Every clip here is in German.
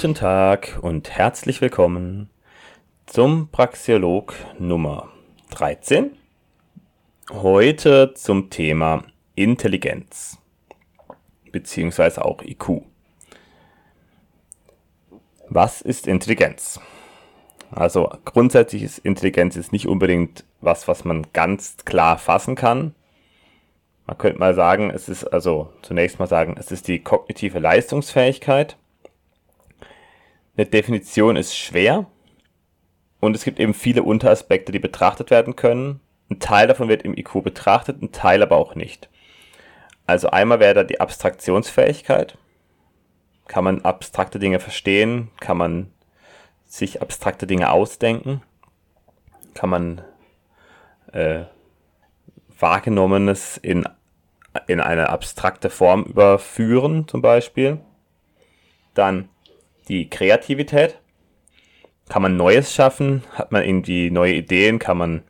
Guten Tag und herzlich willkommen zum Praxiolog Nummer 13. Heute zum Thema Intelligenz beziehungsweise auch IQ. Was ist Intelligenz? Also grundsätzlich ist Intelligenz jetzt nicht unbedingt was, was man ganz klar fassen kann. Man könnte mal sagen, es ist also zunächst mal sagen, es ist die kognitive Leistungsfähigkeit eine Definition ist schwer und es gibt eben viele Unteraspekte, die betrachtet werden können. Ein Teil davon wird im IQ betrachtet, ein Teil aber auch nicht. Also einmal wäre da die Abstraktionsfähigkeit. Kann man abstrakte Dinge verstehen? Kann man sich abstrakte Dinge ausdenken? Kann man äh, Wahrgenommenes in, in eine abstrakte Form überführen, zum Beispiel? Dann die Kreativität. Kann man Neues schaffen? Hat man irgendwie neue Ideen? Kann man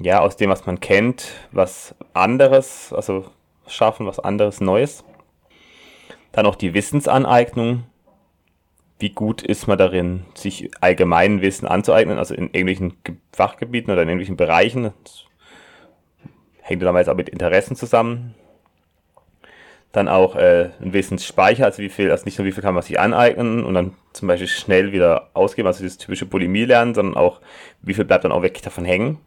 ja aus dem, was man kennt, was anderes, also schaffen, was anderes Neues? Dann auch die Wissensaneignung. Wie gut ist man darin, sich allgemein Wissen anzueignen, also in irgendwelchen Fachgebieten oder in irgendwelchen Bereichen? Das hängt damals auch mit Interessen zusammen dann auch äh, ein Wissensspeicher, also wie viel, also nicht nur wie viel kann man sich aneignen und dann zum Beispiel schnell wieder ausgeben, also dieses typische Bulimie lernen, sondern auch, wie viel bleibt dann auch wirklich davon hängen,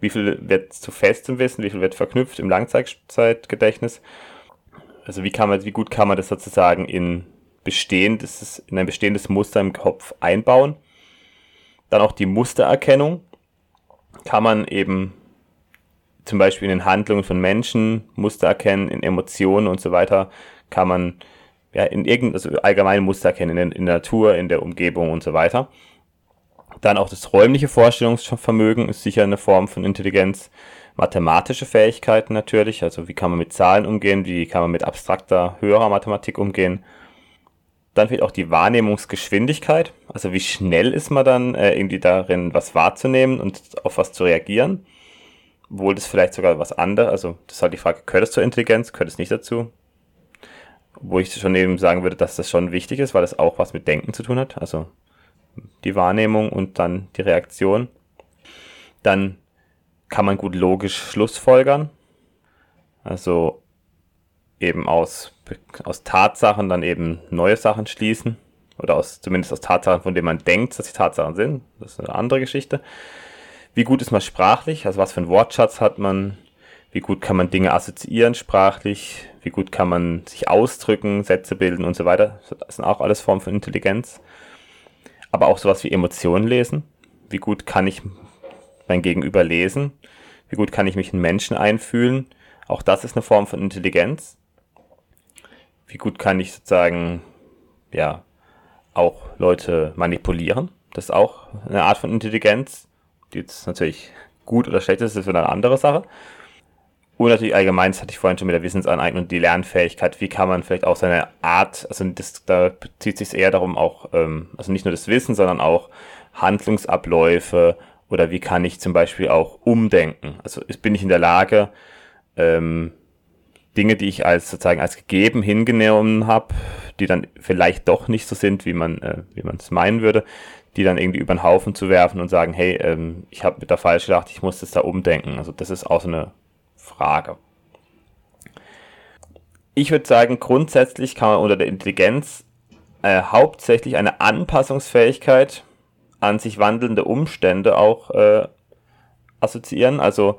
wie viel wird zu festem Wissen, wie viel wird verknüpft im Langzeitgedächtnis. Also wie kann man, wie gut kann man das sozusagen in bestehendes, in ein bestehendes Muster im Kopf einbauen. Dann auch die Mustererkennung kann man eben zum Beispiel in den Handlungen von Menschen Muster erkennen, in Emotionen und so weiter, kann man ja in irgendein, also allgemeine Muster erkennen, in, in der Natur, in der Umgebung und so weiter. Dann auch das räumliche Vorstellungsvermögen ist sicher eine Form von Intelligenz. Mathematische Fähigkeiten natürlich, also wie kann man mit Zahlen umgehen, wie kann man mit abstrakter, höherer Mathematik umgehen. Dann fehlt auch die Wahrnehmungsgeschwindigkeit, also wie schnell ist man dann äh, irgendwie darin, was wahrzunehmen und auf was zu reagieren obwohl das vielleicht sogar was anderes, also das ist halt die Frage, gehört es zur Intelligenz, gehört es nicht dazu? Wo ich schon eben sagen würde, dass das schon wichtig ist, weil das auch was mit Denken zu tun hat, also die Wahrnehmung und dann die Reaktion. Dann kann man gut logisch schlussfolgern, also eben aus, aus Tatsachen dann eben neue Sachen schließen oder aus, zumindest aus Tatsachen, von denen man denkt, dass die Tatsachen sind. Das ist eine andere Geschichte. Wie gut ist man sprachlich? Also was für einen Wortschatz hat man? Wie gut kann man Dinge assoziieren sprachlich? Wie gut kann man sich ausdrücken, Sätze bilden und so weiter? Das sind auch alles Formen von Intelligenz. Aber auch sowas wie Emotionen lesen. Wie gut kann ich mein Gegenüber lesen? Wie gut kann ich mich in Menschen einfühlen? Auch das ist eine Form von Intelligenz. Wie gut kann ich sozusagen, ja, auch Leute manipulieren? Das ist auch eine Art von Intelligenz die jetzt natürlich gut oder schlecht ist, ist wieder eine andere Sache. Und natürlich allgemein, das hatte ich vorhin schon mit der Wissensaneignung, die Lernfähigkeit, wie kann man vielleicht auch seine Art, also das, da bezieht sich eher darum auch, ähm, also nicht nur das Wissen, sondern auch Handlungsabläufe oder wie kann ich zum Beispiel auch umdenken. Also bin ich in der Lage, ähm, Dinge, die ich als sozusagen als gegeben hingenommen habe, die dann vielleicht doch nicht so sind, wie man äh, wie man es meinen würde, die dann irgendwie über den Haufen zu werfen und sagen, hey, ähm, ich habe mit der falsch gedacht, ich muss das da umdenken. Also das ist auch so eine Frage. Ich würde sagen, grundsätzlich kann man unter der Intelligenz äh, hauptsächlich eine Anpassungsfähigkeit an sich wandelnde Umstände auch äh, assoziieren. Also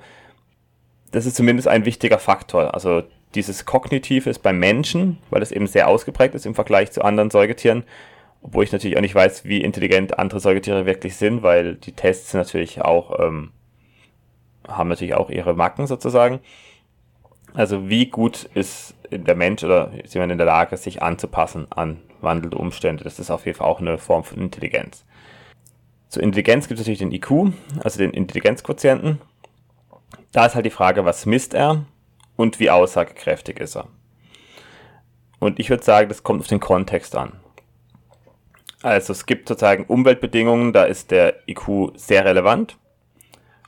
das ist zumindest ein wichtiger Faktor. Also dieses Kognitive ist beim Menschen, weil es eben sehr ausgeprägt ist im Vergleich zu anderen Säugetieren, obwohl ich natürlich auch nicht weiß, wie intelligent andere Säugetiere wirklich sind, weil die Tests natürlich auch, ähm, haben natürlich auch ihre Macken sozusagen. Also wie gut ist der Mensch oder ist jemand in der Lage, sich anzupassen an wandelnde Umstände? Das ist auf jeden Fall auch eine Form von Intelligenz. Zur Intelligenz gibt es natürlich den IQ, also den Intelligenzquotienten. Da ist halt die Frage, was misst er und wie aussagekräftig ist er. Und ich würde sagen, das kommt auf den Kontext an. Also es gibt sozusagen Umweltbedingungen, da ist der IQ sehr relevant.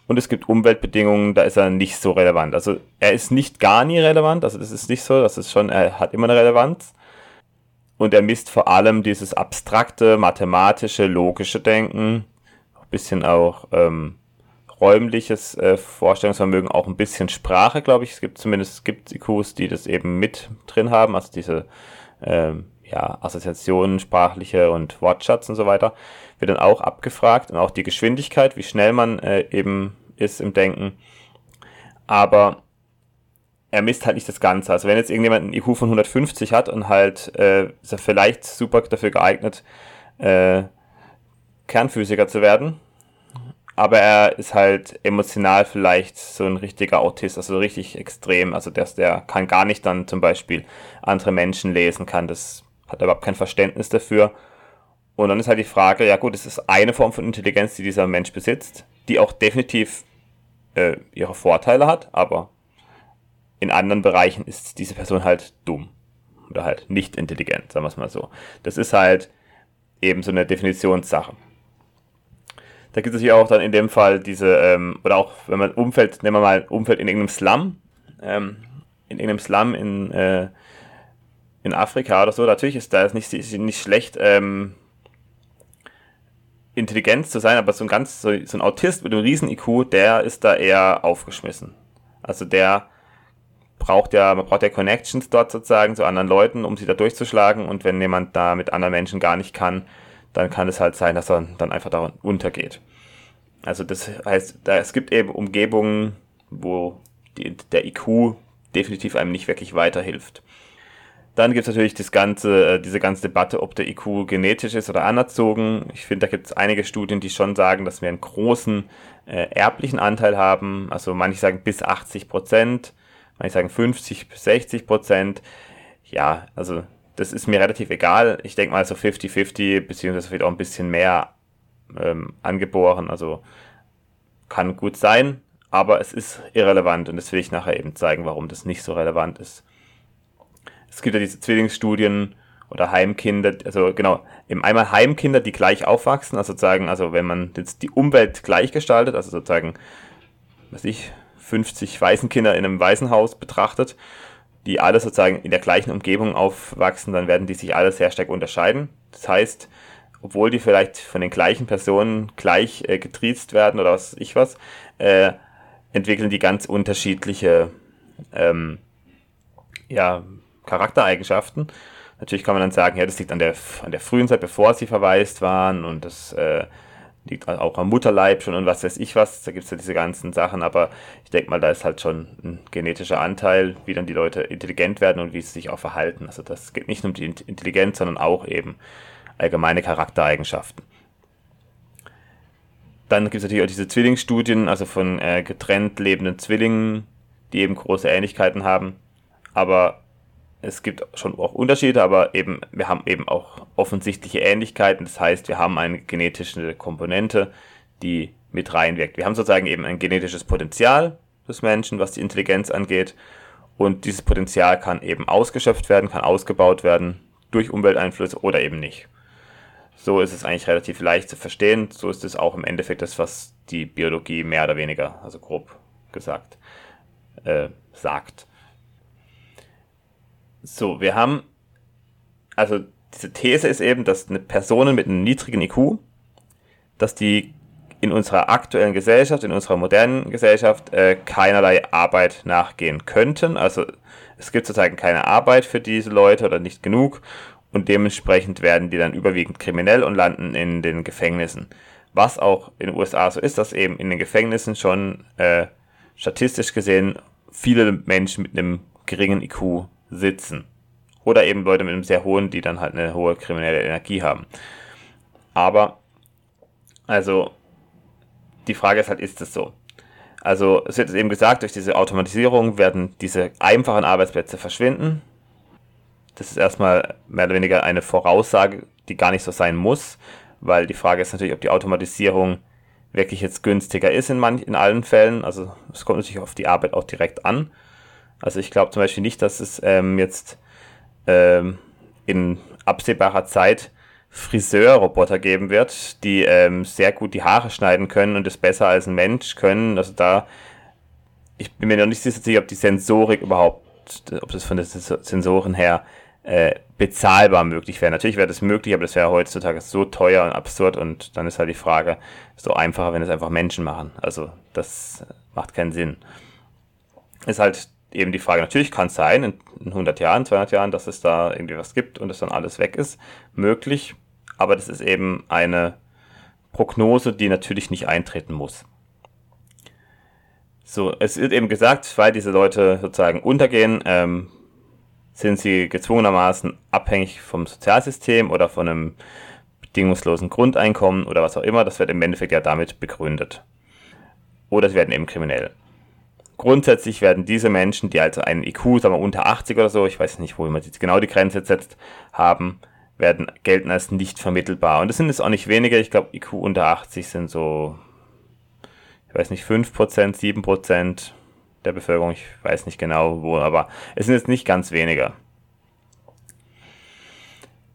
Und es gibt Umweltbedingungen, da ist er nicht so relevant. Also er ist nicht gar nie relevant, also das ist nicht so, das ist schon, er hat immer eine Relevanz. und er misst vor allem dieses abstrakte, mathematische, logische Denken, ein bisschen auch ähm, räumliches äh, Vorstellungsvermögen, auch ein bisschen Sprache, glaube ich. Es gibt zumindest es gibt IQs, die das eben mit drin haben, also diese ähm, ja, Assoziationen, sprachliche und Wortschatz und so weiter, wird dann auch abgefragt und auch die Geschwindigkeit, wie schnell man äh, eben ist im Denken. Aber er misst halt nicht das Ganze. Also wenn jetzt irgendjemand einen IQ von 150 hat und halt äh, ist er vielleicht super dafür geeignet, äh, Kernphysiker zu werden, aber er ist halt emotional vielleicht so ein richtiger Autist, also richtig extrem. Also der, der kann gar nicht dann zum Beispiel andere Menschen lesen, kann das, hat überhaupt kein Verständnis dafür. Und dann ist halt die Frage, ja gut, es ist eine Form von Intelligenz, die dieser Mensch besitzt, die auch definitiv äh, ihre Vorteile hat, aber in anderen Bereichen ist diese Person halt dumm. Oder halt nicht intelligent, sagen wir es mal so. Das ist halt eben so eine Definitionssache. Da gibt es natürlich auch dann in dem Fall diese, ähm, oder auch wenn man Umfeld, nehmen wir mal Umfeld in irgendeinem Slum, ähm, in irgendeinem Slum in, äh, in Afrika oder so, natürlich ist da nicht, nicht schlecht, ähm, Intelligenz zu sein, aber so ein ganz, so, so ein Autist mit einem riesen IQ, der ist da eher aufgeschmissen. Also der braucht ja, man braucht ja Connections dort sozusagen zu anderen Leuten, um sie da durchzuschlagen. Und wenn jemand da mit anderen Menschen gar nicht kann, dann kann es halt sein, dass er dann einfach da untergeht. Also das heißt, da, es gibt eben Umgebungen, wo die, der IQ definitiv einem nicht wirklich weiterhilft. Dann gibt es natürlich das ganze, äh, diese ganze Debatte, ob der IQ genetisch ist oder anerzogen. Ich finde, da gibt es einige Studien, die schon sagen, dass wir einen großen äh, erblichen Anteil haben. Also manche sagen bis 80 Prozent ich sagen 50 bis 60 Prozent. Ja, also das ist mir relativ egal. Ich denke mal so 50-50, beziehungsweise vielleicht auch ein bisschen mehr ähm, angeboren. Also kann gut sein, aber es ist irrelevant und das will ich nachher eben zeigen, warum das nicht so relevant ist. Es gibt ja diese Zwillingsstudien oder Heimkinder, also genau, eben einmal Heimkinder, die gleich aufwachsen, also sozusagen, also wenn man jetzt die Umwelt gleich gestaltet, also sozusagen, was ich, 50 Waisenkinder in einem Waisenhaus betrachtet, die alle sozusagen in der gleichen Umgebung aufwachsen, dann werden die sich alle sehr stark unterscheiden. Das heißt, obwohl die vielleicht von den gleichen Personen gleich äh, getriezt werden oder was ich was, äh, entwickeln die ganz unterschiedliche ähm, ja, Charaktereigenschaften. Natürlich kann man dann sagen, ja, das liegt an der, an der frühen Zeit, bevor sie verwaist waren und das äh, liegt auch am Mutterleib schon und was weiß ich was. Da gibt es ja diese ganzen Sachen, aber ich denke mal, da ist halt schon ein genetischer Anteil, wie dann die Leute intelligent werden und wie sie sich auch verhalten. Also das geht nicht nur um die Intelligenz, sondern auch eben allgemeine Charaktereigenschaften. Dann gibt es natürlich auch diese Zwillingsstudien, also von äh, getrennt lebenden Zwillingen, die eben große Ähnlichkeiten haben. Aber es gibt schon auch Unterschiede, aber eben, wir haben eben auch offensichtliche Ähnlichkeiten. Das heißt, wir haben eine genetische Komponente, die mit reinwirkt. Wir haben sozusagen eben ein genetisches Potenzial des Menschen, was die Intelligenz angeht. Und dieses Potenzial kann eben ausgeschöpft werden, kann ausgebaut werden durch Umwelteinflüsse oder eben nicht. So ist es eigentlich relativ leicht zu verstehen. So ist es auch im Endeffekt das, was die Biologie mehr oder weniger, also grob gesagt, äh, sagt. So, wir haben, also diese These ist eben, dass eine Personen mit einem niedrigen IQ, dass die in unserer aktuellen Gesellschaft, in unserer modernen Gesellschaft äh, keinerlei Arbeit nachgehen könnten. Also es gibt sozusagen keine Arbeit für diese Leute oder nicht genug und dementsprechend werden die dann überwiegend kriminell und landen in den Gefängnissen. Was auch in den USA so ist, dass eben in den Gefängnissen schon äh, statistisch gesehen viele Menschen mit einem geringen IQ sitzen. Oder eben Leute mit einem sehr hohen, die dann halt eine hohe kriminelle Energie haben. Aber, also, die Frage ist halt, ist das so? Also, es wird eben gesagt, durch diese Automatisierung werden diese einfachen Arbeitsplätze verschwinden. Das ist erstmal mehr oder weniger eine Voraussage, die gar nicht so sein muss, weil die Frage ist natürlich, ob die Automatisierung wirklich jetzt günstiger ist in, manch, in allen Fällen. Also es kommt natürlich auf die Arbeit auch direkt an. Also ich glaube zum Beispiel nicht, dass es ähm, jetzt ähm, in absehbarer Zeit Friseurroboter geben wird, die ähm, sehr gut die Haare schneiden können und es besser als ein Mensch können. Also da, ich bin mir noch nicht sicher, ob die Sensorik überhaupt, ob das von den Sensoren her äh, bezahlbar möglich wäre. Natürlich wäre das möglich, aber das wäre heutzutage so teuer und absurd und dann ist halt die Frage, so einfacher, wenn es einfach Menschen machen. Also das macht keinen Sinn. Ist halt eben die Frage, natürlich kann es sein, in 100 Jahren, 200 Jahren, dass es da irgendwie was gibt und es dann alles weg ist, möglich, aber das ist eben eine Prognose, die natürlich nicht eintreten muss. So, es wird eben gesagt, weil diese Leute sozusagen untergehen, ähm, sind sie gezwungenermaßen abhängig vom Sozialsystem oder von einem bedingungslosen Grundeinkommen oder was auch immer. Das wird im Endeffekt ja damit begründet. Oder sie werden eben kriminell. Grundsätzlich werden diese Menschen, die also einen IQ, sagen wir unter 80 oder so, ich weiß nicht, wo man jetzt genau die Grenze setzt, haben, werden gelten als nicht vermittelbar. Und das sind jetzt auch nicht wenige. Ich glaube, IQ unter 80 sind so, ich weiß nicht, 5%, 7% der Bevölkerung. Ich weiß nicht genau wo, aber es sind jetzt nicht ganz weniger.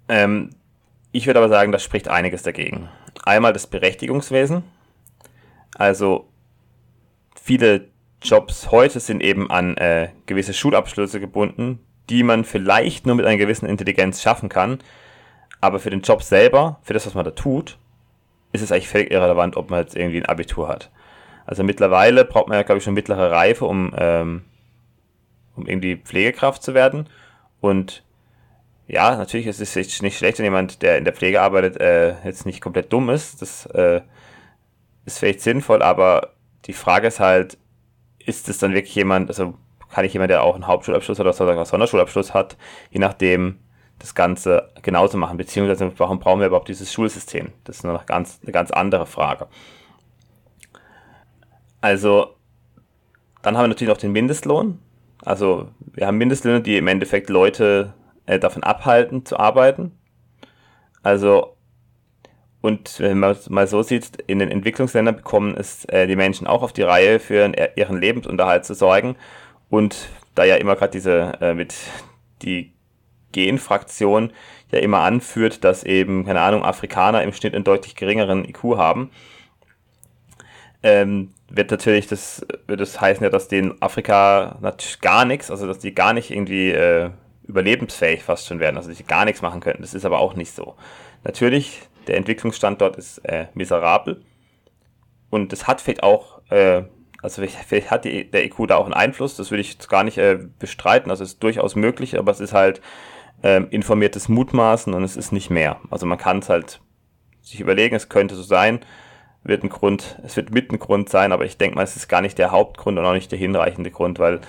Ähm, ich würde aber sagen, das spricht einiges dagegen. Einmal das Berechtigungswesen. Also viele Jobs heute sind eben an äh, gewisse Schulabschlüsse gebunden, die man vielleicht nur mit einer gewissen Intelligenz schaffen kann. Aber für den Job selber, für das, was man da tut, ist es eigentlich völlig irrelevant, ob man jetzt irgendwie ein Abitur hat. Also mittlerweile braucht man ja, glaube ich, schon mittlere Reife, um, ähm, um irgendwie Pflegekraft zu werden. Und ja, natürlich ist es nicht schlecht, wenn jemand, der in der Pflege arbeitet, äh, jetzt nicht komplett dumm ist. Das äh, ist vielleicht sinnvoll, aber die Frage ist halt, ist es dann wirklich jemand, also kann ich jemand, der auch einen Hauptschulabschluss oder einen Sonderschulabschluss hat, je nachdem das Ganze genauso machen, beziehungsweise warum brauchen wir überhaupt dieses Schulsystem? Das ist noch ganz, eine ganz andere Frage. Also, dann haben wir natürlich noch den Mindestlohn. Also, wir haben Mindestlöhne, die im Endeffekt Leute äh, davon abhalten zu arbeiten. Also, und wenn man es mal so sieht, in den Entwicklungsländern bekommen es äh, die Menschen auch auf die Reihe, für ihren Lebensunterhalt zu sorgen. Und da ja immer gerade diese äh, mit die Genfraktion ja immer anführt, dass eben, keine Ahnung, Afrikaner im Schnitt einen deutlich geringeren IQ haben, ähm, wird natürlich das, wird das heißen ja, dass denen Afrika natürlich gar nichts, also dass die gar nicht irgendwie äh, überlebensfähig fast schon werden, also dass sie gar nichts machen könnten. Das ist aber auch nicht so. Natürlich der Entwicklungsstandort ist äh, miserabel. Und das hat vielleicht auch, äh, also vielleicht hat die, der IQ da auch einen Einfluss, das würde ich jetzt gar nicht äh, bestreiten. Also es ist durchaus möglich, aber es ist halt äh, informiertes Mutmaßen und es ist nicht mehr. Also man kann es halt sich überlegen, es könnte so sein, wird ein Grund, es wird mit ein Grund sein, aber ich denke mal, es ist gar nicht der Hauptgrund und auch nicht der hinreichende Grund, weil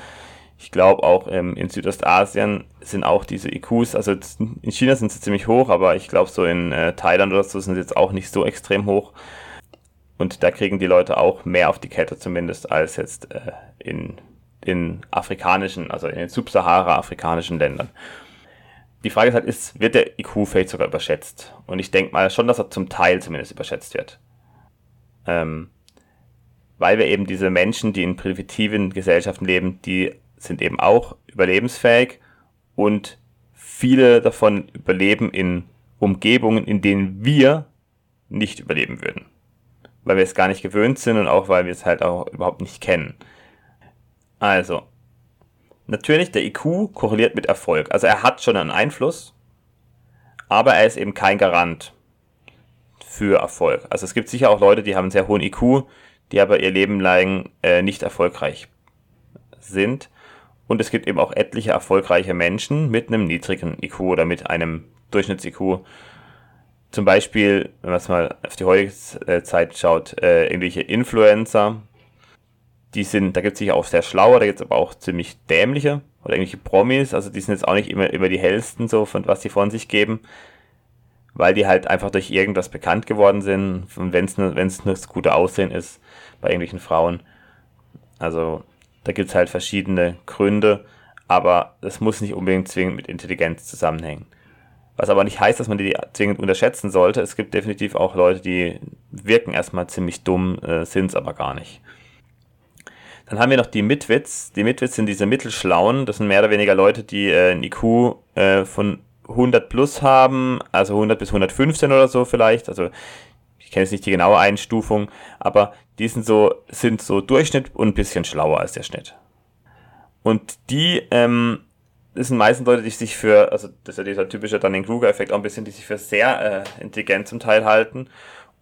ich glaube auch ähm, in Südostasien sind auch diese IQs, also in China sind sie ziemlich hoch, aber ich glaube so in äh, Thailand oder so sind sie jetzt auch nicht so extrem hoch. Und da kriegen die Leute auch mehr auf die Kette zumindest als jetzt äh, in den afrikanischen, also in den subsahara-afrikanischen Ländern. Die Frage ist halt, ist, wird der IQ vielleicht sogar überschätzt? Und ich denke mal schon, dass er zum Teil zumindest überschätzt wird. Ähm, weil wir eben diese Menschen, die in primitiven Gesellschaften leben, die sind eben auch überlebensfähig und viele davon überleben in Umgebungen, in denen wir nicht überleben würden. Weil wir es gar nicht gewöhnt sind und auch weil wir es halt auch überhaupt nicht kennen. Also, natürlich, der IQ korreliert mit Erfolg. Also er hat schon einen Einfluss, aber er ist eben kein Garant für Erfolg. Also es gibt sicher auch Leute, die haben einen sehr hohen IQ, die aber ihr Leben lang äh, nicht erfolgreich sind. Und es gibt eben auch etliche erfolgreiche Menschen mit einem niedrigen IQ oder mit einem Durchschnitts-IQ. Zum Beispiel, wenn man es mal auf die heutige Zeit schaut, äh, irgendwelche Influencer, die sind, da gibt es sicher auch sehr schlaue, da gibt es aber auch ziemlich dämliche oder irgendwelche Promis, also die sind jetzt auch nicht immer, immer die hellsten, so von was die von sich geben, weil die halt einfach durch irgendwas bekannt geworden sind, wenn es nur, wenn's nur das gute Aussehen ist bei irgendwelchen Frauen. Also da gibt es halt verschiedene Gründe, aber das muss nicht unbedingt zwingend mit Intelligenz zusammenhängen. Was aber nicht heißt, dass man die zwingend unterschätzen sollte. Es gibt definitiv auch Leute, die wirken erstmal ziemlich dumm, äh, sind es aber gar nicht. Dann haben wir noch die Mitwits. Die Mitwits sind diese Mittelschlauen. Das sind mehr oder weniger Leute, die äh, ein IQ äh, von 100 plus haben, also 100 bis 115 oder so vielleicht. Also ich kenne jetzt nicht die genaue Einstufung, aber die sind so, sind so Durchschnitt und ein bisschen schlauer als der Schnitt. Und die, ähm, das sind meistens Leute, die sich für, also das ist ja dieser typische Dunning-Kruger-Effekt auch ein bisschen, die sich für sehr äh, intelligent zum Teil halten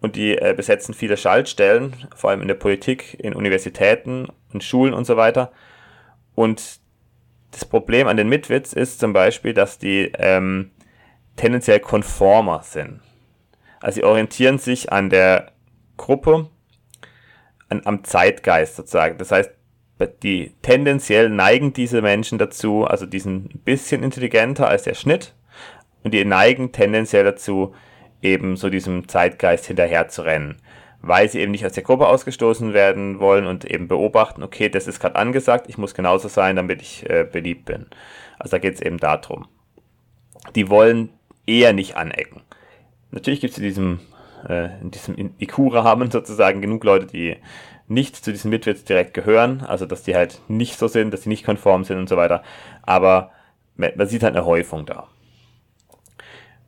und die äh, besetzen viele Schaltstellen, vor allem in der Politik, in Universitäten, in Schulen und so weiter. Und das Problem an den Mitwitz ist zum Beispiel, dass die ähm, tendenziell konformer sind. Also sie orientieren sich an der Gruppe, an, am Zeitgeist sozusagen. Das heißt, die tendenziell neigen diese Menschen dazu, also diesen ein bisschen intelligenter als der Schnitt, und die neigen tendenziell dazu, eben so diesem Zeitgeist hinterher zu rennen, weil sie eben nicht aus der Gruppe ausgestoßen werden wollen und eben beobachten, okay, das ist gerade angesagt, ich muss genauso sein, damit ich äh, beliebt bin. Also da geht es eben darum. Die wollen eher nicht anecken. Natürlich gibt es in diesem, äh, diesem IQ-Rahmen sozusagen genug Leute, die nicht zu diesen Mitwitz direkt gehören, also dass die halt nicht so sind, dass sie nicht konform sind und so weiter. Aber man sieht halt eine Häufung da.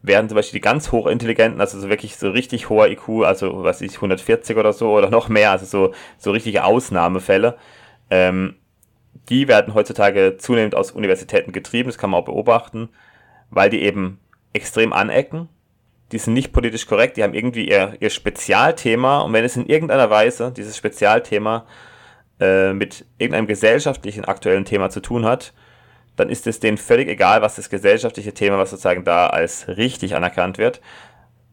Während zum Beispiel die ganz hochintelligenten, also so wirklich so richtig hoher IQ, also was ich 140 oder so oder noch mehr, also so, so richtige Ausnahmefälle, ähm, die werden heutzutage zunehmend aus Universitäten getrieben, das kann man auch beobachten, weil die eben extrem anecken die sind nicht politisch korrekt, die haben irgendwie ihr, ihr Spezialthema und wenn es in irgendeiner Weise dieses Spezialthema äh, mit irgendeinem gesellschaftlichen aktuellen Thema zu tun hat, dann ist es denen völlig egal, was das gesellschaftliche Thema, was sozusagen da als richtig anerkannt wird.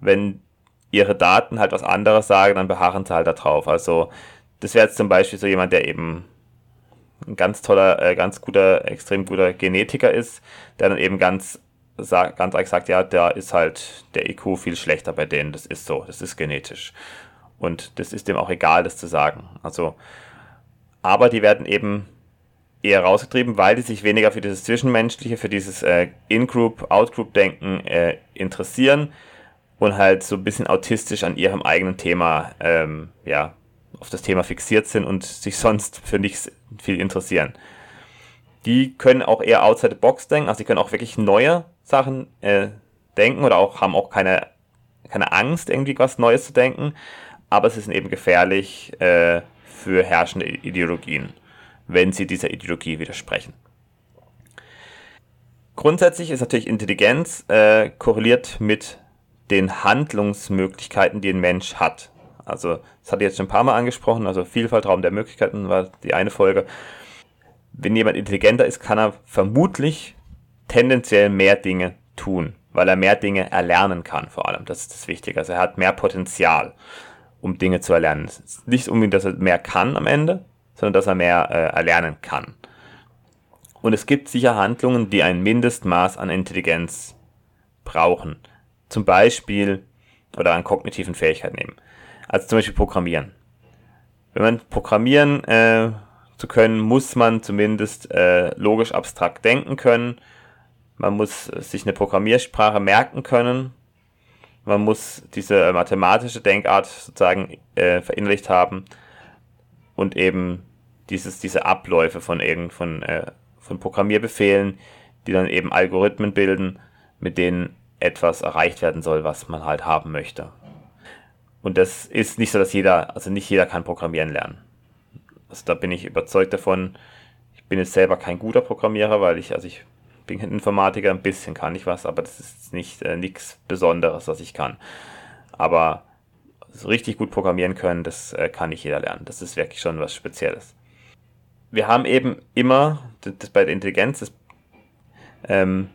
Wenn ihre Daten halt was anderes sagen, dann beharren sie halt da drauf. Also das wäre jetzt zum Beispiel so jemand, der eben ein ganz toller, äh, ganz guter, extrem guter Genetiker ist, der dann eben ganz sagt, ganz ehrlich gesagt, ja, da ist halt der IQ viel schlechter bei denen. Das ist so, das ist genetisch. Und das ist dem auch egal, das zu sagen. Also, aber die werden eben eher rausgetrieben, weil die sich weniger für dieses Zwischenmenschliche, für dieses äh, In-Group, Out-Group-Denken äh, interessieren und halt so ein bisschen autistisch an ihrem eigenen Thema, ähm, ja, auf das Thema fixiert sind und sich sonst für nichts viel interessieren. Die können auch eher outside the box denken, also die können auch wirklich neue Sachen äh, denken oder auch haben auch keine, keine Angst, irgendwie was Neues zu denken. Aber es ist eben gefährlich äh, für herrschende Ideologien, wenn sie dieser Ideologie widersprechen. Grundsätzlich ist natürlich Intelligenz äh, korreliert mit den Handlungsmöglichkeiten, die ein Mensch hat. Also, das hatte ich jetzt schon ein paar Mal angesprochen, also Vielfalt, Raum der Möglichkeiten war die eine Folge. Wenn jemand intelligenter ist, kann er vermutlich tendenziell mehr Dinge tun, weil er mehr Dinge erlernen kann, vor allem. Das ist das Wichtige. Also er hat mehr Potenzial, um Dinge zu erlernen. Es ist nicht unbedingt, dass er mehr kann am Ende, sondern dass er mehr äh, erlernen kann. Und es gibt sicher Handlungen, die ein Mindestmaß an Intelligenz brauchen. Zum Beispiel, oder an kognitiven Fähigkeiten nehmen. Also zum Beispiel Programmieren. Wenn man Programmieren äh, zu können, muss man zumindest äh, logisch abstrakt denken können man muss sich eine Programmiersprache merken können. Man muss diese mathematische Denkart sozusagen äh, verinnerlicht haben und eben dieses, diese Abläufe von, irgend, von, äh, von Programmierbefehlen, die dann eben Algorithmen bilden, mit denen etwas erreicht werden soll, was man halt haben möchte. Und das ist nicht so, dass jeder, also nicht jeder kann Programmieren lernen. Also da bin ich überzeugt davon. Ich bin jetzt selber kein guter Programmierer, weil ich, also ich bin Informatiker, ein bisschen kann ich was, aber das ist nicht äh, nichts Besonderes, was ich kann. Aber so richtig gut programmieren können, das äh, kann nicht jeder lernen. Das ist wirklich schon was Spezielles. Wir haben eben immer, das, das bei der Intelligenz, das, ähm,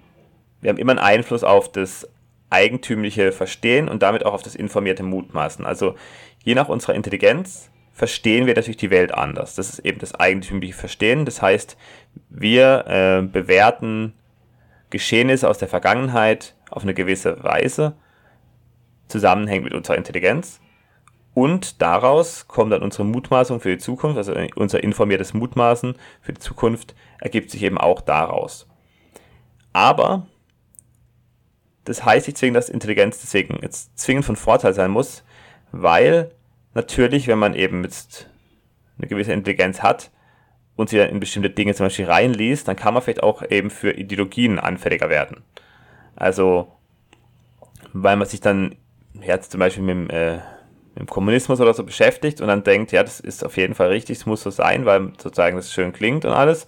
wir haben immer einen Einfluss auf das eigentümliche Verstehen und damit auch auf das informierte Mutmaßen. Also je nach unserer Intelligenz verstehen wir natürlich die Welt anders. Das ist eben das eigentümliche Verstehen. Das heißt, wir äh, bewerten Geschehnisse aus der Vergangenheit auf eine gewisse Weise zusammenhängt mit unserer Intelligenz. Und daraus kommt dann unsere Mutmaßung für die Zukunft, also unser informiertes Mutmaßen für die Zukunft ergibt sich eben auch daraus. Aber das heißt nicht zwingend, dass Intelligenz deswegen jetzt zwingend von Vorteil sein muss, weil natürlich, wenn man eben jetzt eine gewisse Intelligenz hat, und sie dann in bestimmte Dinge zum Beispiel reinliest, dann kann man vielleicht auch eben für Ideologien anfälliger werden. Also, weil man sich dann jetzt zum Beispiel mit dem, äh, mit dem Kommunismus oder so beschäftigt und dann denkt, ja, das ist auf jeden Fall richtig, es muss so sein, weil sozusagen das schön klingt und alles.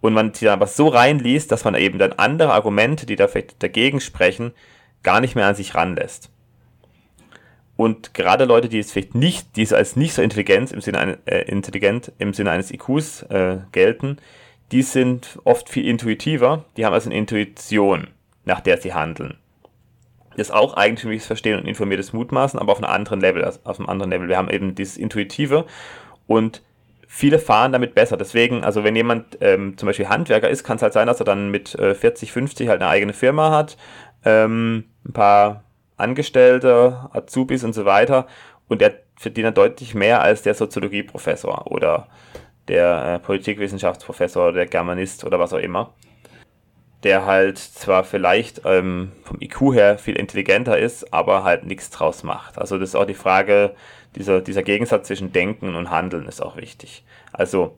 und man sie dann aber so reinliest, dass man eben dann andere Argumente, die da vielleicht dagegen sprechen, gar nicht mehr an sich ranlässt. Und gerade Leute, die es vielleicht nicht, die es als nicht so intelligent im Sinne, äh, intelligent im Sinne eines IQs äh, gelten, die sind oft viel intuitiver, die haben also eine Intuition, nach der sie handeln. Das ist auch eigentümliches Verstehen und informiertes Mutmaßen, aber auf einem anderen Level, also auf einem anderen Level. Wir haben eben dieses Intuitive und viele fahren damit besser. Deswegen, also wenn jemand ähm, zum Beispiel Handwerker ist, kann es halt sein, dass er dann mit äh, 40, 50 halt eine eigene Firma hat, ähm, ein paar Angestellte, Azubis und so weiter und der verdient deutlich mehr als der Soziologieprofessor oder der äh, Politikwissenschaftsprofessor oder der Germanist oder was auch immer, der halt zwar vielleicht ähm, vom IQ her viel intelligenter ist, aber halt nichts draus macht. Also das ist auch die Frage, dieser, dieser Gegensatz zwischen Denken und Handeln ist auch wichtig. Also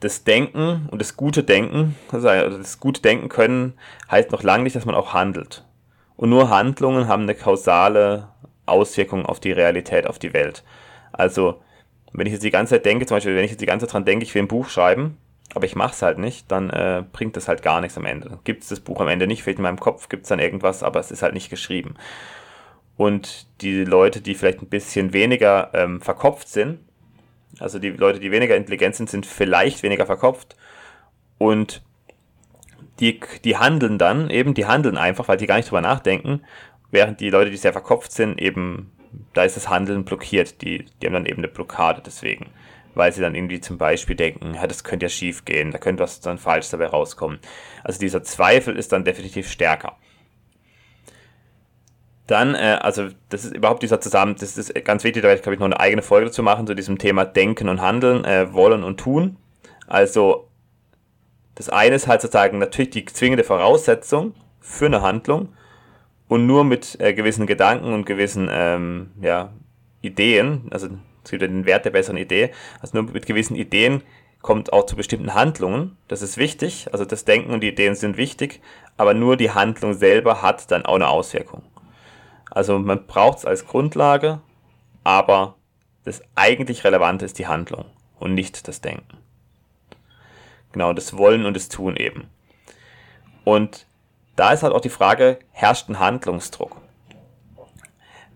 das Denken und das gute Denken, also das gute Denken können, heißt noch lange nicht, dass man auch handelt. Und nur Handlungen haben eine kausale Auswirkung auf die Realität, auf die Welt. Also, wenn ich jetzt die ganze Zeit denke, zum Beispiel, wenn ich jetzt die ganze Zeit dran denke, ich will ein Buch schreiben, aber ich mache es halt nicht, dann äh, bringt das halt gar nichts am Ende. Gibt es das Buch am Ende nicht, vielleicht in meinem Kopf gibt es dann irgendwas, aber es ist halt nicht geschrieben. Und die Leute, die vielleicht ein bisschen weniger ähm, verkopft sind, also die Leute, die weniger intelligent sind, sind vielleicht weniger verkopft und die, die handeln dann eben, die handeln einfach, weil die gar nicht drüber nachdenken, während die Leute, die sehr verkopft sind, eben, da ist das Handeln blockiert, die, die haben dann eben eine Blockade deswegen, weil sie dann irgendwie zum Beispiel denken, ja, das könnte ja schief gehen, da könnte was dann falsch dabei rauskommen. Also dieser Zweifel ist dann definitiv stärker. Dann, äh, also das ist überhaupt dieser Zusammen, das ist ganz wichtig, da werde ich glaube ich noch eine eigene Folge zu machen, zu diesem Thema Denken und Handeln, äh, Wollen und Tun. Also das eine ist halt sozusagen natürlich die zwingende Voraussetzung für eine Handlung und nur mit äh, gewissen Gedanken und gewissen ähm, ja, Ideen, also es gibt ja den Wert der besseren Idee, also nur mit gewissen Ideen kommt auch zu bestimmten Handlungen. Das ist wichtig, also das Denken und die Ideen sind wichtig, aber nur die Handlung selber hat dann auch eine Auswirkung. Also man braucht es als Grundlage, aber das eigentlich Relevante ist die Handlung und nicht das Denken. Genau, das Wollen und das Tun eben. Und da ist halt auch die Frage, herrscht ein Handlungsdruck?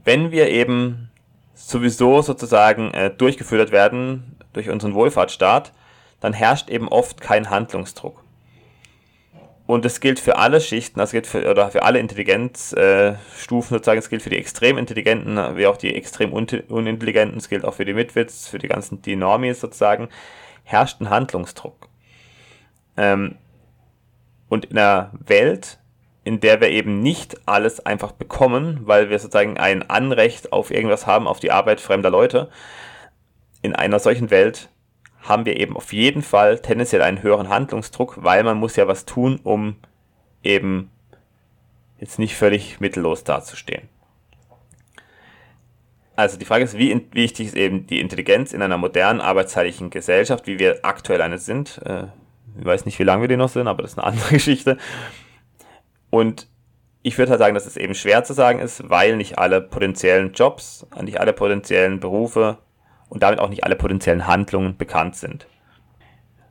Wenn wir eben sowieso sozusagen äh, durchgeführt werden durch unseren Wohlfahrtsstaat, dann herrscht eben oft kein Handlungsdruck. Und das gilt für alle Schichten, das gilt für, oder für alle Intelligenzstufen sozusagen, es gilt für die extrem Intelligenten wie auch die extrem unintelligenten, es gilt auch für die Mitwitz, für die ganzen die Normies sozusagen, herrscht ein Handlungsdruck. Ähm, und in einer Welt, in der wir eben nicht alles einfach bekommen, weil wir sozusagen ein Anrecht auf irgendwas haben, auf die Arbeit fremder Leute, in einer solchen Welt haben wir eben auf jeden Fall tendenziell einen höheren Handlungsdruck, weil man muss ja was tun, um eben jetzt nicht völlig mittellos dazustehen. Also die Frage ist, wie wichtig ist eben die Intelligenz in einer modernen arbeitszeitlichen Gesellschaft, wie wir aktuell eine sind. Äh, ich weiß nicht, wie lange wir die noch sind, aber das ist eine andere Geschichte. Und ich würde halt sagen, dass es eben schwer zu sagen ist, weil nicht alle potenziellen Jobs, nicht alle potenziellen Berufe und damit auch nicht alle potenziellen Handlungen bekannt sind.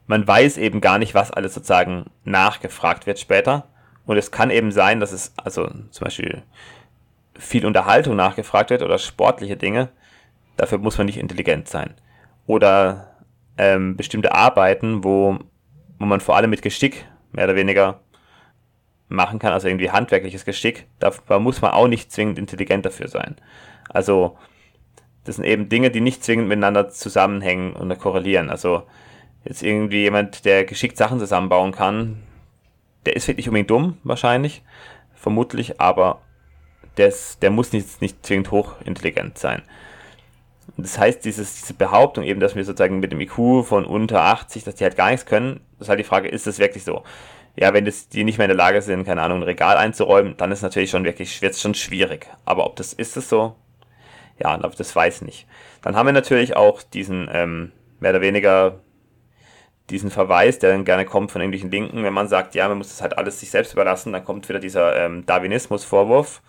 Man weiß eben gar nicht, was alles sozusagen nachgefragt wird später. Und es kann eben sein, dass es also zum Beispiel viel Unterhaltung nachgefragt wird oder sportliche Dinge. Dafür muss man nicht intelligent sein. Oder ähm, bestimmte Arbeiten, wo, wo man vor allem mit Geschick mehr oder weniger machen kann, also irgendwie handwerkliches Geschick, da, muss man auch nicht zwingend intelligent dafür sein. Also das sind eben Dinge, die nicht zwingend miteinander zusammenhängen und korrelieren. Also jetzt irgendwie jemand, der geschickt Sachen zusammenbauen kann, der ist wirklich unbedingt dumm, wahrscheinlich, vermutlich, aber des, der muss nicht, nicht zwingend hochintelligent sein. Das heißt, dieses, diese Behauptung eben, dass wir sozusagen mit dem IQ von unter 80, dass die halt gar nichts können, ist halt die Frage, ist das wirklich so? Ja, wenn das, die nicht mehr in der Lage sind, keine Ahnung, ein Regal einzuräumen, dann ist natürlich schon wirklich, wird es schon schwierig. Aber ob das ist es so, ja, das weiß nicht. Dann haben wir natürlich auch diesen, ähm, mehr oder weniger diesen Verweis, der dann gerne kommt von irgendwelchen Linken, wenn man sagt, ja, man muss das halt alles sich selbst überlassen, dann kommt wieder dieser ähm, Darwinismus-Vorwurf.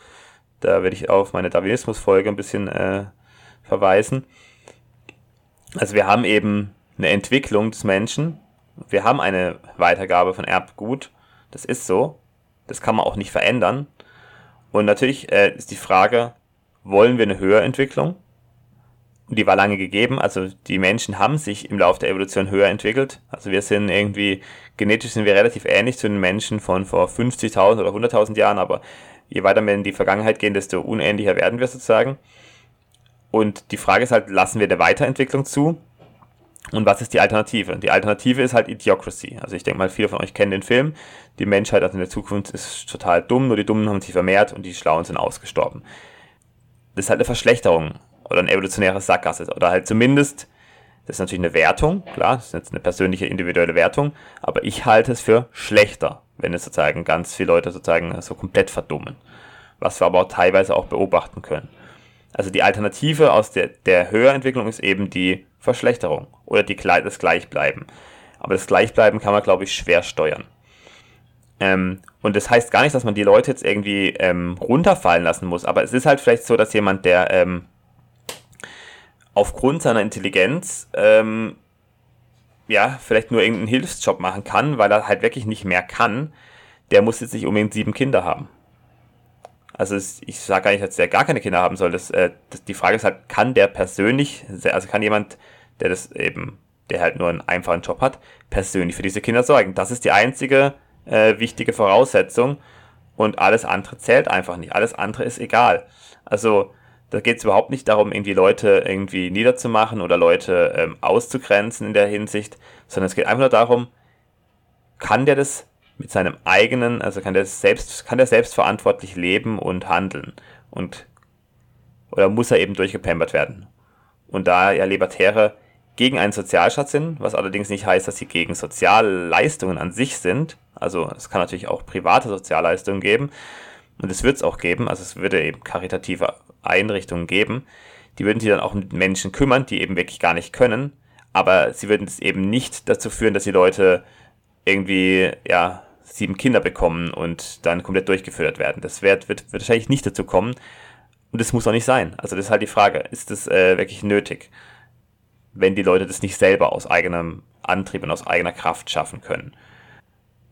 Da werde ich auf meine Darwinismus-Folge ein bisschen äh, verweisen. Also wir haben eben eine Entwicklung des Menschen Wir haben eine Weitergabe von Erbgut. Das ist so. Das kann man auch nicht verändern. Und natürlich äh, ist die Frage, wollen wir eine Höherentwicklung? Die war lange gegeben. Also die Menschen haben sich im Laufe der Evolution höher entwickelt. Also wir sind irgendwie, genetisch sind wir relativ ähnlich zu den Menschen von vor 50.000 oder 100.000 Jahren, aber je weiter wir in die Vergangenheit gehen, desto unähnlicher werden wir sozusagen. Und die Frage ist halt, lassen wir der Weiterentwicklung zu? Und was ist die Alternative? Die Alternative ist halt Idiocracy. Also ich denke mal, viele von euch kennen den Film. Die Menschheit also in der Zukunft ist total dumm, nur die Dummen haben sich vermehrt und die Schlauen sind ausgestorben. Das ist halt eine Verschlechterung oder ein evolutionäres Sackgasse. Oder halt zumindest, das ist natürlich eine Wertung, klar, das ist jetzt eine persönliche, individuelle Wertung, aber ich halte es für schlechter, wenn es sozusagen ganz viele Leute sozusagen so komplett verdummen. Was wir aber auch teilweise auch beobachten können. Also die Alternative aus der, der Höherentwicklung ist eben die Verschlechterung oder die, das Gleichbleiben. Aber das Gleichbleiben kann man, glaube ich, schwer steuern. Ähm, und das heißt gar nicht, dass man die Leute jetzt irgendwie ähm, runterfallen lassen muss, aber es ist halt vielleicht so, dass jemand, der ähm, aufgrund seiner Intelligenz ähm, ja, vielleicht nur irgendeinen Hilfsjob machen kann, weil er halt wirklich nicht mehr kann, der muss jetzt nicht unbedingt sieben Kinder haben. Also ich sage gar nicht, dass der gar keine Kinder haben soll. Das, äh, das, die Frage ist halt, kann der persönlich, also kann jemand, der das eben, der halt nur einen einfachen Job hat, persönlich für diese Kinder sorgen? Das ist die einzige äh, wichtige Voraussetzung und alles andere zählt einfach nicht. Alles andere ist egal. Also da geht es überhaupt nicht darum, irgendwie Leute irgendwie niederzumachen oder Leute ähm, auszugrenzen in der Hinsicht, sondern es geht einfach nur darum, kann der das mit seinem eigenen, also kann der selbst, kann der selbstverantwortlich leben und handeln und oder muss er eben durchgepampert werden? Und da ja Libertäre gegen einen Sozialstaat sind, was allerdings nicht heißt, dass sie gegen Sozialleistungen an sich sind, also es kann natürlich auch private Sozialleistungen geben und es wird es auch geben, also es würde eben karitative Einrichtungen geben, die würden sich dann auch um Menschen kümmern, die eben wirklich gar nicht können, aber sie würden es eben nicht dazu führen, dass die Leute irgendwie, ja, sieben Kinder bekommen und dann komplett durchgefüttert werden. Das wird, wird, wird wahrscheinlich nicht dazu kommen und das muss auch nicht sein. Also das ist halt die Frage, ist das äh, wirklich nötig, wenn die Leute das nicht selber aus eigenem Antrieb und aus eigener Kraft schaffen können.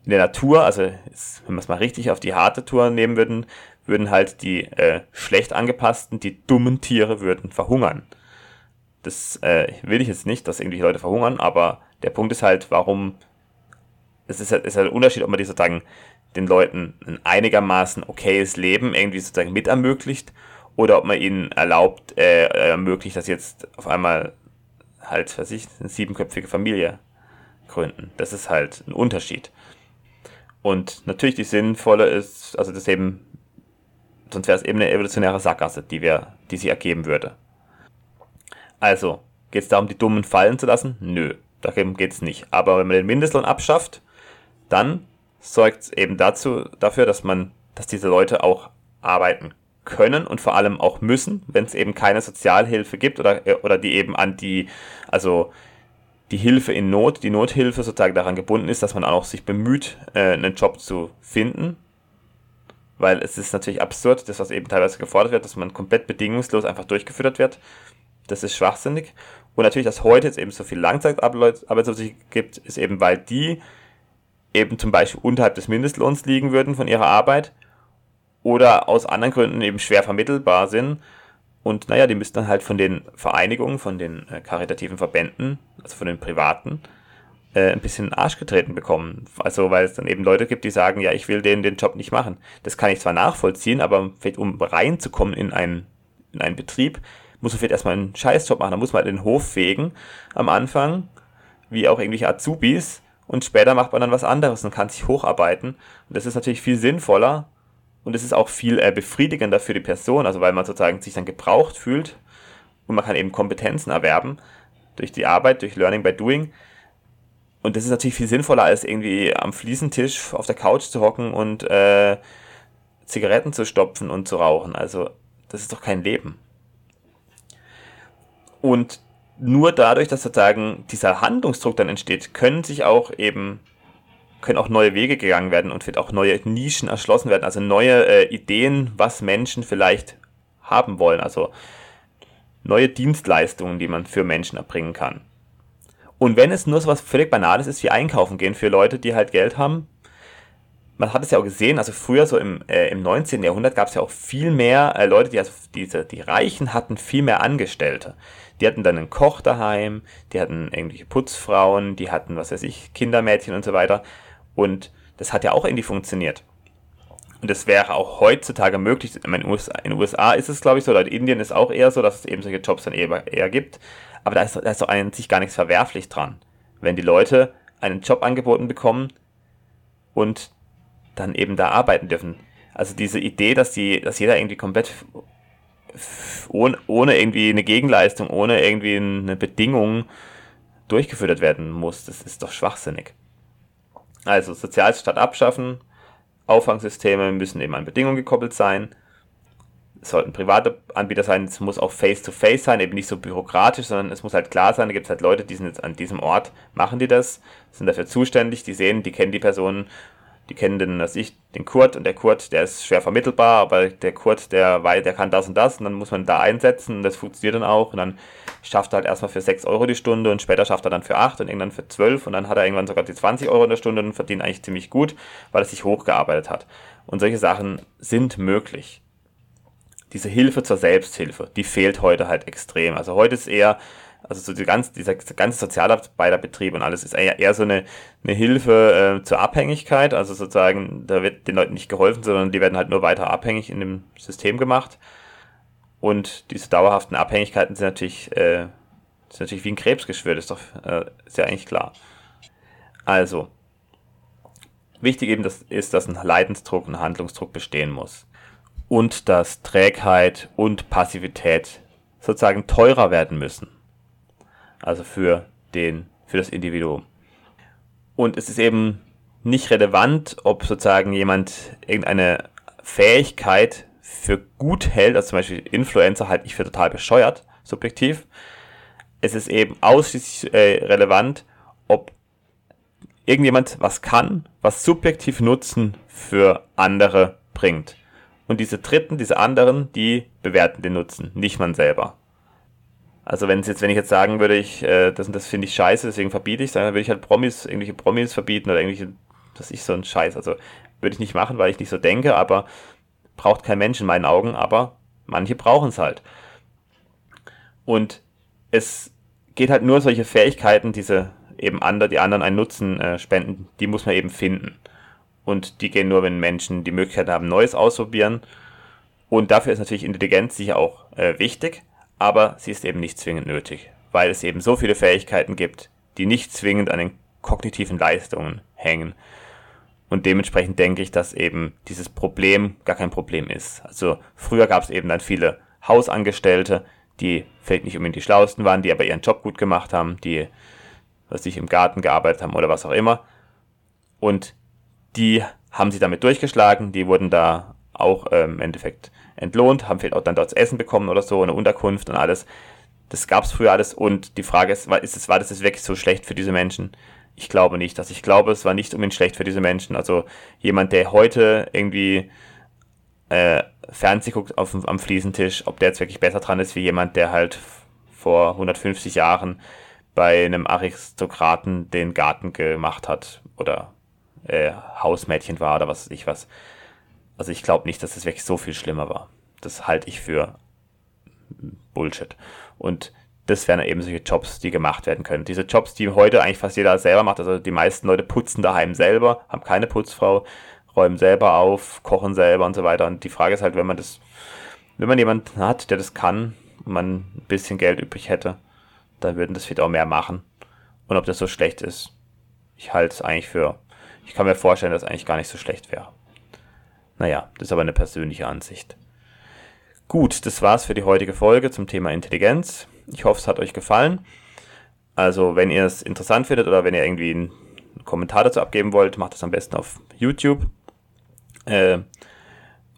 In der Natur, also jetzt, wenn wir es mal richtig auf die harte Tour nehmen würden, würden halt die äh, schlecht angepassten, die dummen Tiere würden verhungern. Das äh, will ich jetzt nicht, dass irgendwie Leute verhungern, aber der Punkt ist halt, warum es ist halt, ist halt ein Unterschied, ob man die sozusagen den Leuten ein einigermaßen okayes Leben irgendwie sozusagen mit ermöglicht oder ob man ihnen erlaubt, äh, ermöglicht, dass jetzt auf einmal halt, was ich, eine siebenköpfige Familie gründen. Das ist halt ein Unterschied. Und natürlich die sinnvolle ist, also das eben sonst wäre es eben eine evolutionäre Sackgasse, die, wir, die sie ergeben würde. Also, geht es darum, die Dummen fallen zu lassen? Nö, darum geht es nicht. Aber wenn man den Mindestlohn abschafft, dann sorgt es eben dazu, dafür, dass man, dass diese Leute auch arbeiten können und vor allem auch müssen, wenn es eben keine Sozialhilfe gibt oder, oder die eben an die, also die Hilfe in Not, die Nothilfe sozusagen daran gebunden ist, dass man auch sich bemüht, äh, einen Job zu finden, weil es ist natürlich absurd, das, was eben teilweise gefordert wird, dass man komplett bedingungslos einfach durchgefüttert wird. Das ist schwachsinnig. Und natürlich, dass heute jetzt eben so viel Langzeitarbeitslose gibt, ist eben, weil die eben zum Beispiel unterhalb des Mindestlohns liegen würden von ihrer Arbeit oder aus anderen Gründen eben schwer vermittelbar sind. Und naja, die müssten dann halt von den Vereinigungen, von den äh, karitativen Verbänden, also von den privaten, äh, ein bisschen Arsch getreten bekommen. Also weil es dann eben Leute gibt, die sagen, ja, ich will den, den Job nicht machen. Das kann ich zwar nachvollziehen, aber vielleicht um reinzukommen in einen, in einen Betrieb, muss man vielleicht erstmal einen Scheißjob machen. Da muss man halt den Hof fegen am Anfang, wie auch irgendwelche Azubis. Und später macht man dann was anderes und kann sich hocharbeiten. Und das ist natürlich viel sinnvoller und es ist auch viel äh, befriedigender für die Person, also weil man sozusagen sich dann gebraucht fühlt und man kann eben Kompetenzen erwerben durch die Arbeit, durch Learning by Doing und das ist natürlich viel sinnvoller, als irgendwie am Fliesentisch auf der Couch zu hocken und äh, Zigaretten zu stopfen und zu rauchen. Also, das ist doch kein Leben. Und nur dadurch, dass sozusagen dieser Handlungsdruck dann entsteht, können sich auch eben, können auch neue Wege gegangen werden und wird auch neue Nischen erschlossen werden, also neue äh, Ideen, was Menschen vielleicht haben wollen, also neue Dienstleistungen, die man für Menschen erbringen kann. Und wenn es nur so was völlig Banales ist wie einkaufen gehen für Leute, die halt Geld haben, man hat es ja auch gesehen, also früher so im, äh, im 19. Jahrhundert gab es ja auch viel mehr äh, Leute, die also diese, die Reichen hatten viel mehr Angestellte. Die hatten dann einen Koch daheim, die hatten irgendwelche Putzfrauen, die hatten, was weiß ich, Kindermädchen und so weiter. Und das hat ja auch irgendwie funktioniert. Und das wäre auch heutzutage möglich. In den USA, in USA ist es, glaube ich, so, oder in Indien ist auch eher so, dass es eben solche Jobs dann eher, eher gibt. Aber da ist, da ist doch an sich gar nichts verwerflich dran. Wenn die Leute einen Job angeboten bekommen und dann eben da arbeiten dürfen. Also diese Idee, dass die, dass jeder irgendwie komplett ohne, ohne irgendwie eine Gegenleistung, ohne irgendwie eine Bedingung durchgefüttert werden muss, das ist doch schwachsinnig. Also Sozialstaat abschaffen, Auffangsysteme müssen eben an Bedingungen gekoppelt sein. Es sollten private Anbieter sein, es muss auch face-to-face -face sein, eben nicht so bürokratisch, sondern es muss halt klar sein, da gibt es halt Leute, die sind jetzt an diesem Ort, machen die das, sind dafür zuständig, die sehen, die kennen die Personen die kennen den, was ich, den Kurt und der Kurt, der ist schwer vermittelbar, aber der Kurt, der weiß, der kann das und das und dann muss man da einsetzen und das funktioniert dann auch und dann schafft er halt erstmal für 6 Euro die Stunde und später schafft er dann für 8 und irgendwann für 12 und dann hat er irgendwann sogar die 20 Euro in der Stunde und verdient eigentlich ziemlich gut, weil er sich hochgearbeitet hat. Und solche Sachen sind möglich. Diese Hilfe zur Selbsthilfe, die fehlt heute halt extrem. Also heute ist eher, also so die ganz, dieser ganze Sozialarbeiterbetrieb und alles ist eher, eher so eine, eine Hilfe äh, zur Abhängigkeit. Also sozusagen, da wird den Leuten nicht geholfen, sondern die werden halt nur weiter abhängig in dem System gemacht. Und diese dauerhaften Abhängigkeiten sind natürlich, äh, sind natürlich wie ein Krebsgeschwür, das ist doch äh, ist ja eigentlich klar. Also, wichtig eben das ist, dass ein Leidensdruck, ein Handlungsdruck bestehen muss. Und dass Trägheit und Passivität sozusagen teurer werden müssen also für den, für das Individuum. Und es ist eben nicht relevant, ob sozusagen jemand irgendeine Fähigkeit für gut hält, also zum Beispiel Influencer halte ich für total bescheuert, subjektiv. Es ist eben ausschließlich äh, relevant, ob irgendjemand was kann, was subjektiv Nutzen für andere bringt. Und diese Dritten, diese anderen, die bewerten den Nutzen, nicht man selber. Also wenn es jetzt, wenn ich jetzt sagen würde, ich, äh, das das finde ich scheiße, deswegen verbiete ich dann würde ich halt Promis, irgendwelche Promis verbieten oder irgendwelche, das ist so ein Scheiß. Also würde ich nicht machen, weil ich nicht so denke, aber braucht kein Mensch in meinen Augen, aber manche brauchen es halt. Und es geht halt nur solche Fähigkeiten, diese eben andere, die anderen einen Nutzen äh, spenden, die muss man eben finden. Und die gehen nur, wenn Menschen die Möglichkeit haben, Neues auszuprobieren. Und dafür ist natürlich Intelligenz sicher auch äh, wichtig aber sie ist eben nicht zwingend nötig, weil es eben so viele Fähigkeiten gibt, die nicht zwingend an den kognitiven Leistungen hängen. Und dementsprechend denke ich, dass eben dieses Problem gar kein Problem ist. Also früher gab es eben dann viele Hausangestellte, die vielleicht nicht unbedingt die schlauesten waren, die aber ihren Job gut gemacht haben, die, was sich im Garten gearbeitet haben oder was auch immer. Und die haben sich damit durchgeschlagen, die wurden da auch ähm, im Endeffekt entlohnt, haben vielleicht auch dann dort Essen bekommen oder so, eine Unterkunft und alles. Das gab es früher alles und die Frage ist, war, ist es, war das jetzt wirklich so schlecht für diese Menschen? Ich glaube nicht. Also ich glaube, es war nicht unbedingt schlecht für diese Menschen. Also jemand, der heute irgendwie äh, Fernsehen guckt auf, am Fliesentisch, ob der jetzt wirklich besser dran ist wie jemand, der halt vor 150 Jahren bei einem Aristokraten den Garten gemacht hat oder äh, Hausmädchen war oder was weiß ich was. Also ich glaube nicht, dass es wirklich so viel schlimmer war. Das halte ich für Bullshit. Und das wären eben solche Jobs, die gemacht werden können. Diese Jobs, die heute eigentlich fast jeder selber macht. Also die meisten Leute putzen daheim selber, haben keine Putzfrau, räumen selber auf, kochen selber und so weiter. Und die Frage ist halt, wenn man das, wenn man jemanden hat, der das kann und man ein bisschen Geld übrig hätte, dann würden das vielleicht auch mehr machen. Und ob das so schlecht ist, ich halte es eigentlich für, ich kann mir vorstellen, dass es eigentlich gar nicht so schlecht wäre. Naja, das ist aber eine persönliche Ansicht. Gut, das war's für die heutige Folge zum Thema Intelligenz. Ich hoffe, es hat euch gefallen. Also, wenn ihr es interessant findet oder wenn ihr irgendwie einen Kommentar dazu abgeben wollt, macht das am besten auf YouTube. Äh,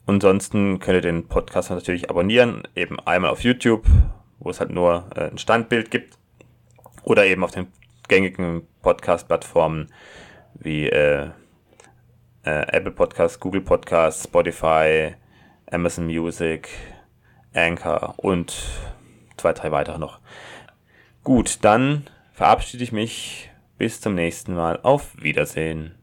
ansonsten könnt ihr den Podcast natürlich abonnieren, eben einmal auf YouTube, wo es halt nur äh, ein Standbild gibt, oder eben auf den gängigen Podcast-Plattformen wie äh, äh, Apple Podcasts, Google Podcasts, Spotify, Amazon Music, Anchor und zwei, drei weitere noch. Gut, dann verabschiede ich mich. Bis zum nächsten Mal. Auf Wiedersehen.